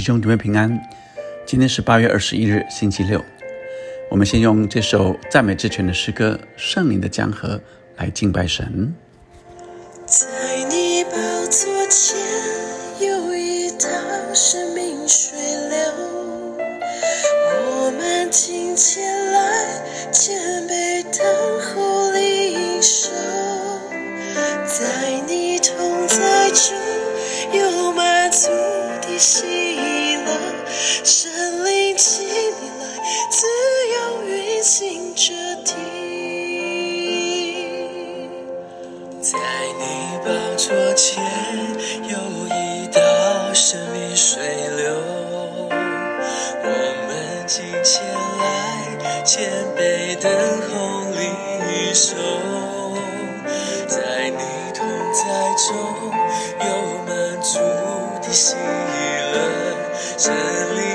弟兄姊妹平安，今天是八月二十一日，星期六。我们先用这首赞美之泉的诗歌《圣灵的江河》来敬拜神。在你宝座前有一道生命水流，我们今天来谦卑等候领受，在你同在中有满足的喜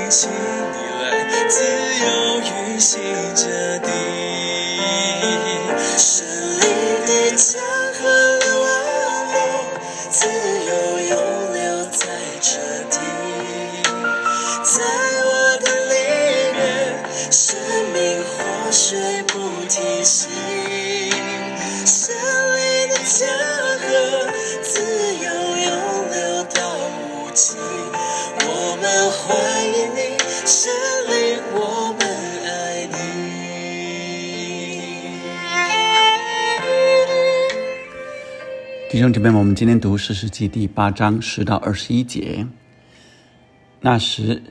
灵请你来自由运行着地，弟兄姐妹们，我们今天读诗诗记第八章十到二十一节。那时，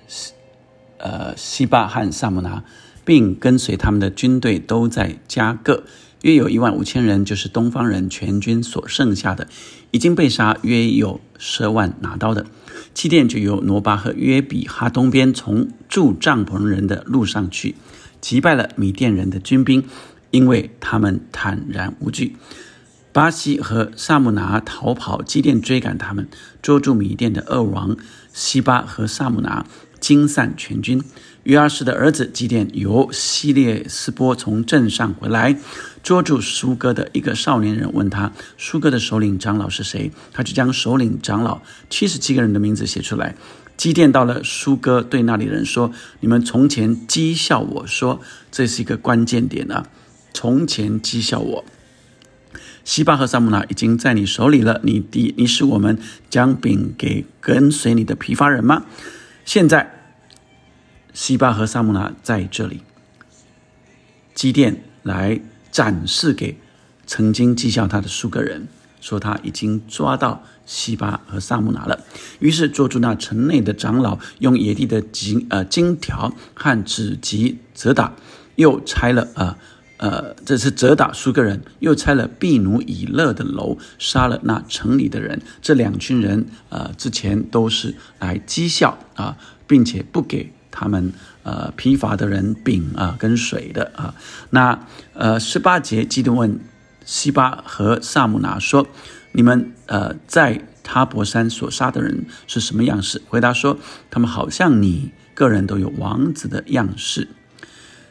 呃，西巴和萨姆拿，并跟随他们的军队都在加各，约有一万五千人，就是东方人全军所剩下的，已经被杀，约有十万拿刀的。基甸就由挪巴和约比哈东边从住帐篷人的路上去，击败了米甸人的军兵，因为他们坦然无惧。巴西和萨姆拿逃跑，基甸追赶他们，捉住米甸的二王西巴和萨姆拿，惊散全军。约阿士的儿子基甸由希列斯波从镇上回来，捉住苏哥的一个少年人，问他苏哥的首领长老是谁，他就将首领长老七十七个人的名字写出来。基甸到了苏哥，对那里人说：“你们从前讥笑我说，这是一个关键点啊！从前讥笑我。”西巴和萨姆拿已经在你手里了，你的你是我们将饼给跟随你的疲乏人吗？现在西巴和萨姆拿在这里，基甸来展示给曾经讥笑他的数个人，说他已经抓到西巴和萨姆拿了。于是捉住那城内的长老，用野地的金呃金条和纸籍责打，又拆了啊。呃，这是责打苏格人，又拆了毕努以勒的楼，杀了那城里的人。这两群人，呃，之前都是来讥笑啊，并且不给他们呃疲乏的人饼啊跟水的啊。那呃十八节，基督问西巴和萨姆拿说：“你们呃在他伯山所杀的人是什么样式？”回答说：“他们好像你个人都有王子的样式。”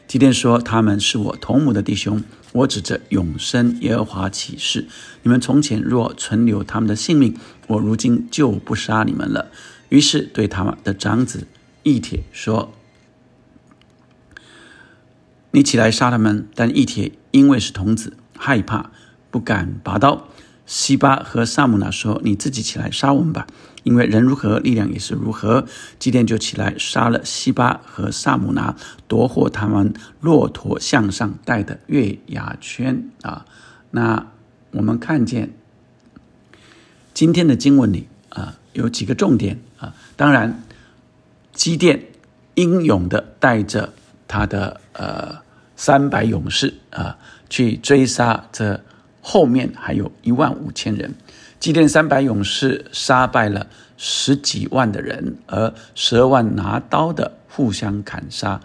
基甸说：“他们是我同母的弟兄，我指着永生耶和华起誓：你们从前若存留他们的性命，我如今就不杀你们了。”于是对他们的长子义铁说：“你起来杀他们。”但义铁因为是童子，害怕，不敢拔刀。西巴和萨姆拿说：“你自己起来杀我们吧，因为人如何，力量也是如何。”基甸就起来杀了西巴和萨姆拿，夺获他们骆驼项上戴的月牙圈啊。那我们看见今天的经文里啊，有几个重点啊。当然，基甸英勇的带着他的呃三百勇士啊，去追杀这。后面还有一万五千人，祭奠三百勇士杀败了十几万的人，而十二万拿刀的互相砍杀，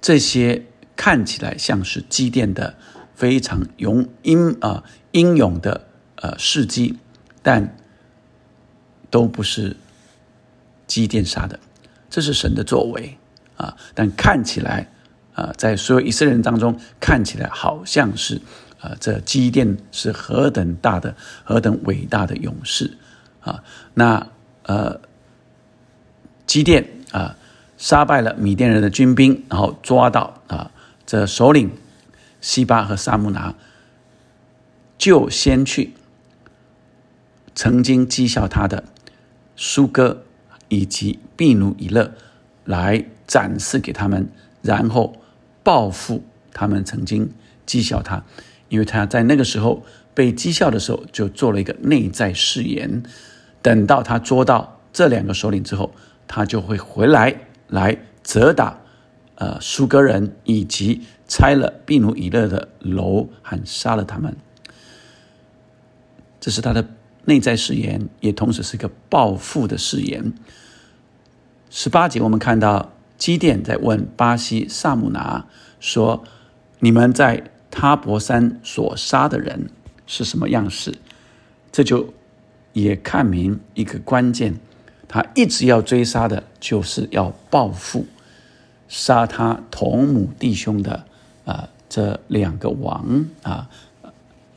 这些看起来像是祭奠的非常勇英啊英勇的呃事迹，但都不是祭奠杀的，这是神的作为啊，但看起来啊，在所有以色列人当中看起来好像是。啊，这基甸是何等大的、何等伟大的勇士啊！那呃，基甸啊杀败了米甸人的军兵，然后抓到啊这首领西巴和萨木拿，就先去曾经讥笑他的苏哥以及毕努以勒来展示给他们，然后报复他们曾经讥笑他，因为他在那个时候被讥笑的时候，就做了一个内在誓言，等到他捉到这两个首领之后，他就会回来来责打呃苏格人，以及拆了毕努以勒的楼，和杀了他们。这是他的内在誓言，也同时是一个报复的誓言。十八节，我们看到基甸在问巴西萨姆拿说：“你们在塔伯山所杀的人是什么样式？”这就也看明一个关键，他一直要追杀的，就是要报复杀他同母弟兄的啊这两个王啊，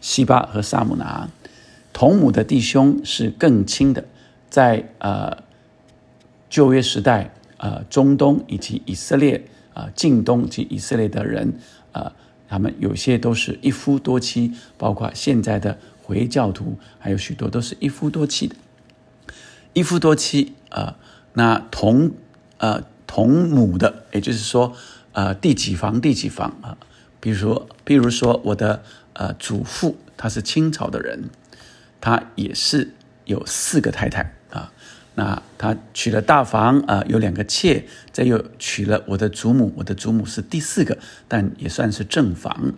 西巴和萨姆拿。同母的弟兄是更亲的，在呃旧约时代，呃中东以及以色列啊近东及以色列的人啊，他们有些都是一夫多妻，包括现在的回教徒，还有许多都是一夫多妻的。一夫多妻啊，那同呃同母的，也就是说呃第几房第几房啊，比如比如说我的呃祖父他是清朝的人。他也是有四个太太啊，那他娶了大房啊，有两个妾，再又娶了我的祖母，我的祖母是第四个，但也算是正房。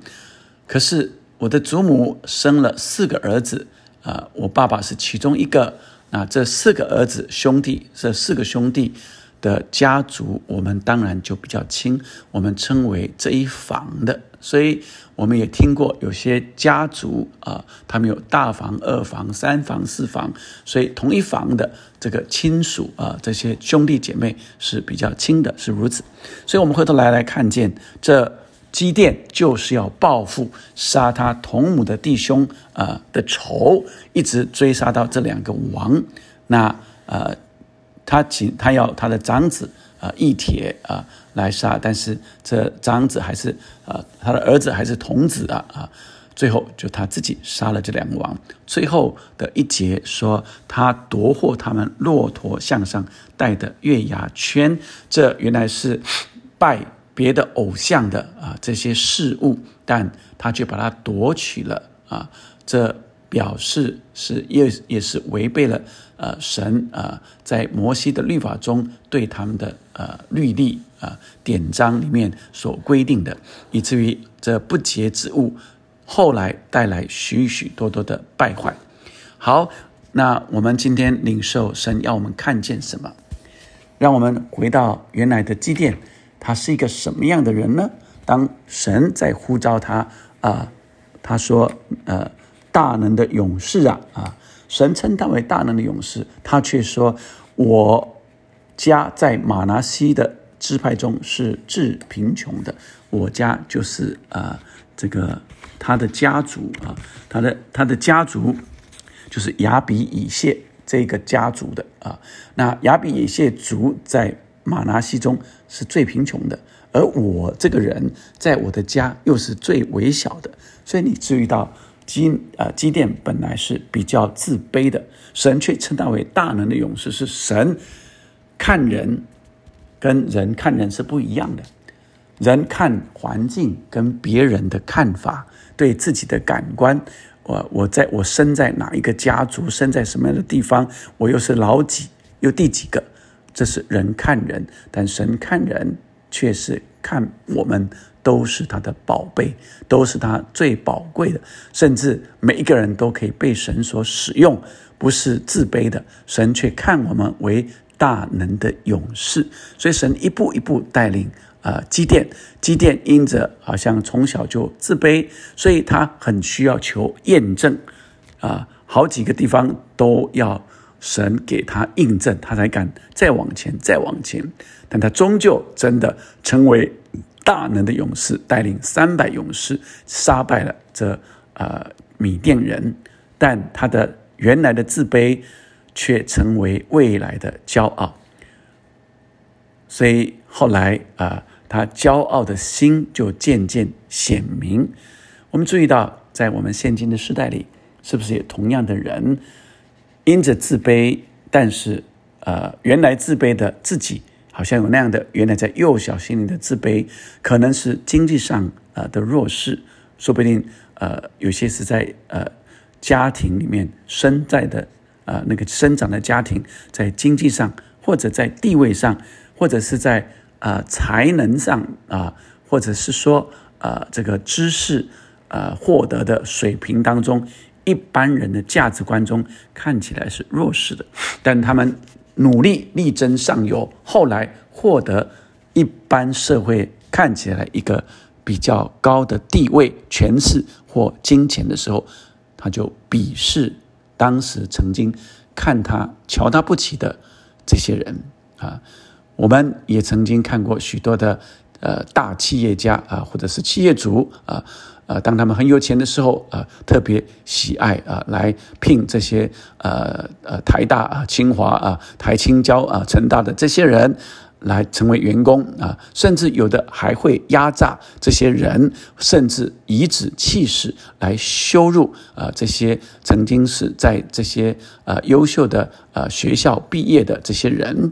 可是我的祖母生了四个儿子啊，我爸爸是其中一个。那这四个儿子兄弟，这四个兄弟的家族，我们当然就比较亲，我们称为这一房的。所以我们也听过有些家族啊，他们有大房、二房、三房、四房，所以同一房的这个亲属啊，这些兄弟姐妹是比较亲的，是如此。所以，我们回头来来看见，这基甸就是要报复杀他同母的弟兄啊的仇，一直追杀到这两个王。那呃，他请他要他的长子。啊，义铁啊来杀，但是这长子还是呃，他的儿子还是童子啊啊，最后就他自己杀了这两个王。最后的一节说，他夺获他们骆驼项上戴的月牙圈，这原来是拜别的偶像的啊这些事物，但他却把它夺取了啊，这表示是也也是违背了。呃，神啊，在摩西的律法中对他们的呃律例啊典章里面所规定的，以至于这不洁之物后来带来许许多多的败坏。好，那我们今天领受神要我们看见什么？让我们回到原来的基甸，他是一个什么样的人呢？当神在呼召他啊，他说：“呃，大能的勇士啊啊。”神称他为大能的勇士，他却说：“我家在马拿西的支派中是致贫穷的。我家就是啊，这个他的家族啊，他的他的家族就是亚比以谢这个家族的啊。那亚比以谢族在马拿西中是最贫穷的，而我这个人在我的家又是最微小的。所以你注意到。”基啊，基甸本来是比较自卑的，神却称他为大能的勇士。是神看人跟人看人是不一样的，人看环境跟别人的看法，对自己的感官，我我在我生在哪一个家族，生在什么样的地方，我又是老几又第几个，这是人看人，但神看人却是看我们。都是他的宝贝，都是他最宝贵的，甚至每一个人都可以被神所使用，不是自卑的。神却看我们为大能的勇士，所以神一步一步带领啊，积淀，积淀因着好像从小就自卑，所以他很需要求验证啊，好几个地方都要神给他印证，他才敢再往前，再往前。但他终究真的成为。大能的勇士带领三百勇士杀败了这呃米甸人，但他的原来的自卑却成为未来的骄傲。所以后来啊，他骄傲的心就渐渐显明。我们注意到，在我们现今的时代里，是不是有同样的人，因着自卑，但是呃，原来自卑的自己，好像有那样的原来在幼小心灵的自卑，可能是经济上呃的弱势，说不定呃有些是在呃家庭里面生在的呃那个生长的家庭，在经济上或者在地位上，或者是在呃才能上啊，或者是说呃这个知识。呃，获得的水平当中，一般人的价值观中看起来是弱势的，但他们努力力争上游，后来获得一般社会看起来一个比较高的地位、权势或金钱的时候，他就鄙视当时曾经看他、瞧他不起的这些人啊。我们也曾经看过许多的呃大企业家啊，或者是企业主啊。当他们很有钱的时候，呃，特别喜爱啊，来聘这些呃呃台大啊、清华啊、台青交啊、成大的这些人来成为员工啊，甚至有的还会压榨这些人，甚至颐指气使来羞辱啊这些曾经是在这些呃优秀的呃学校毕业的这些人，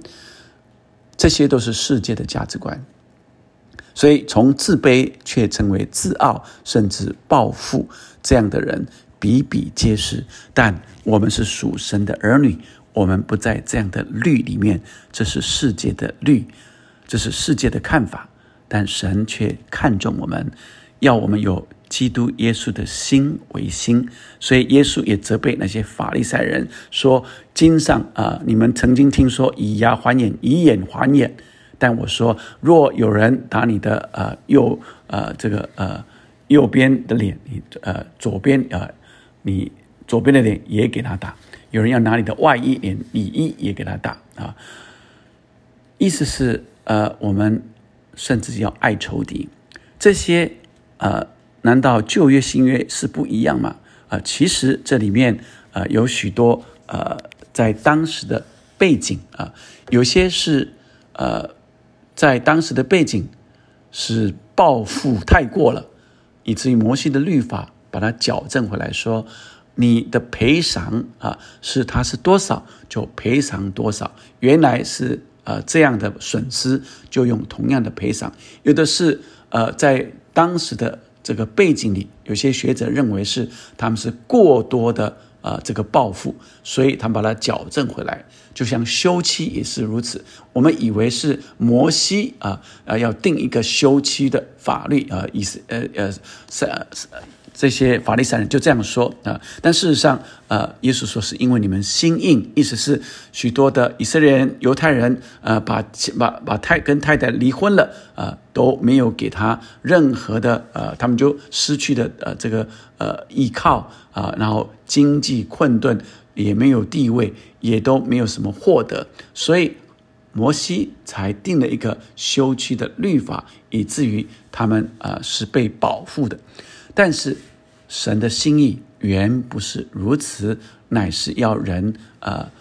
这些都是世界的价值观。所以，从自卑却成为自傲，甚至暴富这样的人比比皆是。但我们是属神的儿女，我们不在这样的律里面。这是世界的律，这是世界的看法。但神却看重我们，要我们有基督耶稣的心为心。所以，耶稣也责备那些法利赛人说：“经上啊，你们曾经听说以牙还眼，以眼还眼。”但我说，若有人打你的呃右呃这个呃右边的脸，你呃左边呃你左边的脸也给他打；有人要拿你的外衣，连里衣也给他打啊。意思是呃，我们甚至要爱仇敌。这些呃，难道旧约新约是不一样吗？啊，其实这里面呃有许多呃在当时的背景啊，有些是呃。在当时的背景，是报复太过了，以至于摩西的律法把它矫正回来，说你的赔偿啊，是他是多少就赔偿多少。原来是呃这样的损失，就用同样的赔偿。有的是呃在当时的这个背景里，有些学者认为是他们是过多的。呃，这个报复，所以他们把它矫正回来，就像休妻也是如此。我们以为是摩西啊啊要定一个休妻的法律啊，意思呃呃是这些法利赛人就这样说啊，但事实上呃，耶稣说是因为你们心硬，意思是许多的以色列人、犹太人呃把把把太跟太太离婚了啊，都没有给他任何的呃，他们就失去的呃这个呃依靠。啊，然后经济困顿，也没有地位，也都没有什么获得，所以摩西才定了一个休妻的律法，以至于他们啊是被保护的。但是神的心意原不是如此，乃是要人啊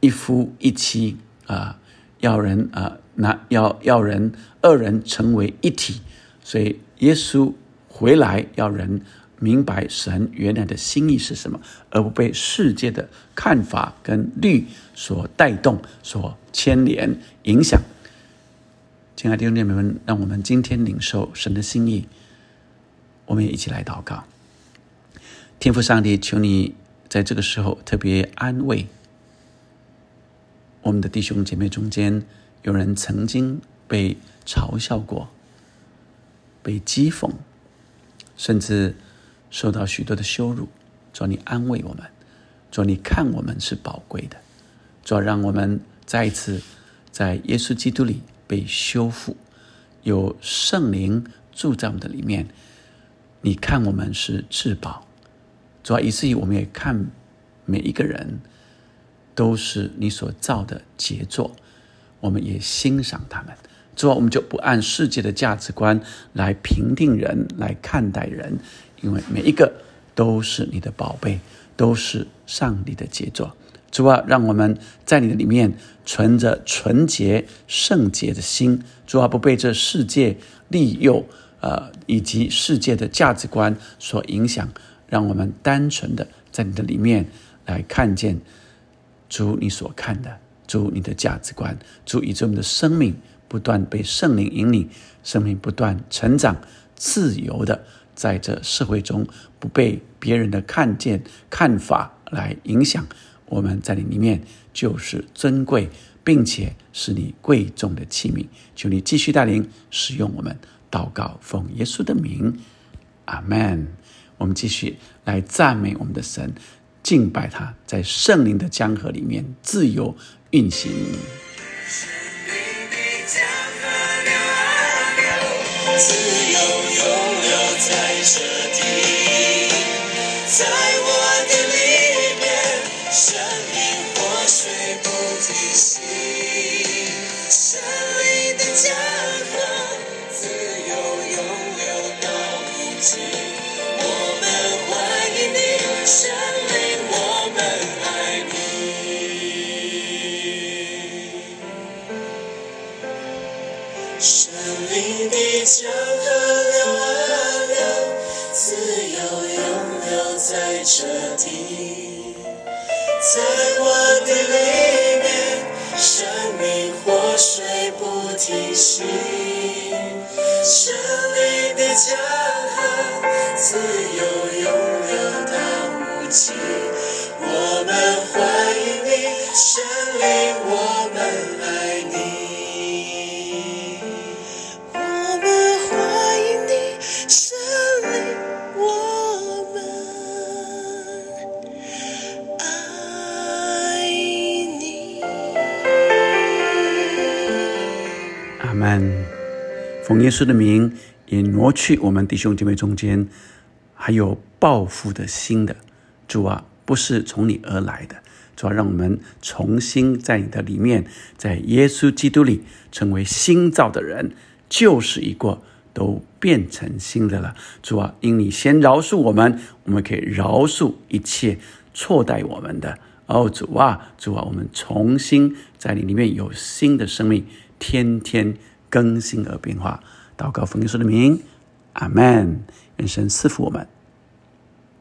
一夫一妻啊，要人啊那要要人二人成为一体，所以耶稣回来要人。明白神原来的心意是什么，而不被世界的看法跟律所带动、所牵连、影响。亲爱的弟兄姐妹们，让我们今天领受神的心意，我们也一起来祷告。天父上帝，求你在这个时候特别安慰我们的弟兄姐妹中间，有人曾经被嘲笑过、被讥讽，甚至。受到许多的羞辱，主你安慰我们，主你看我们是宝贵的，主让我们再一次在耶稣基督里被修复，有圣灵住在我们的里面。你看我们是至宝，主要以至于我们也看每一个人都是你所造的杰作，我们也欣赏他们。主要我们就不按世界的价值观来评定人，来看待人。因为每一个都是你的宝贝，都是上帝的杰作。主啊，让我们在你的里面存着纯洁圣洁的心，主啊，不被这世界利诱，呃，以及世界的价值观所影响，让我们单纯的在你的里面来看见主你所看的，主你的价值观，主以这我们的生命不断被圣灵引领，生命不断成长，自由的在这社会中不被别人的看见看法来影响。我们在你里面就是尊贵，并且是你贵重的器皿。求你继续带领使用我们，祷告奉耶稣的名，阿门。我们继续来赞美我们的神，敬拜他，在圣灵的江河里面自由运行。在这里，在心胜利的骄傲自由耶稣的名，也挪去我们弟兄姐妹中间还有报复的心的主啊，不是从你而来的。主啊，让我们重新在你的里面，在耶稣基督里成为新造的人，旧事已过，都变成新的了。主啊，因你先饶恕我们，我们可以饶恕一切错待我们的。哦，主啊，主啊，我们重新在你里面有新的生命，天天更新而变化。祷告奉耶稣的名，阿门。愿神赐福我们。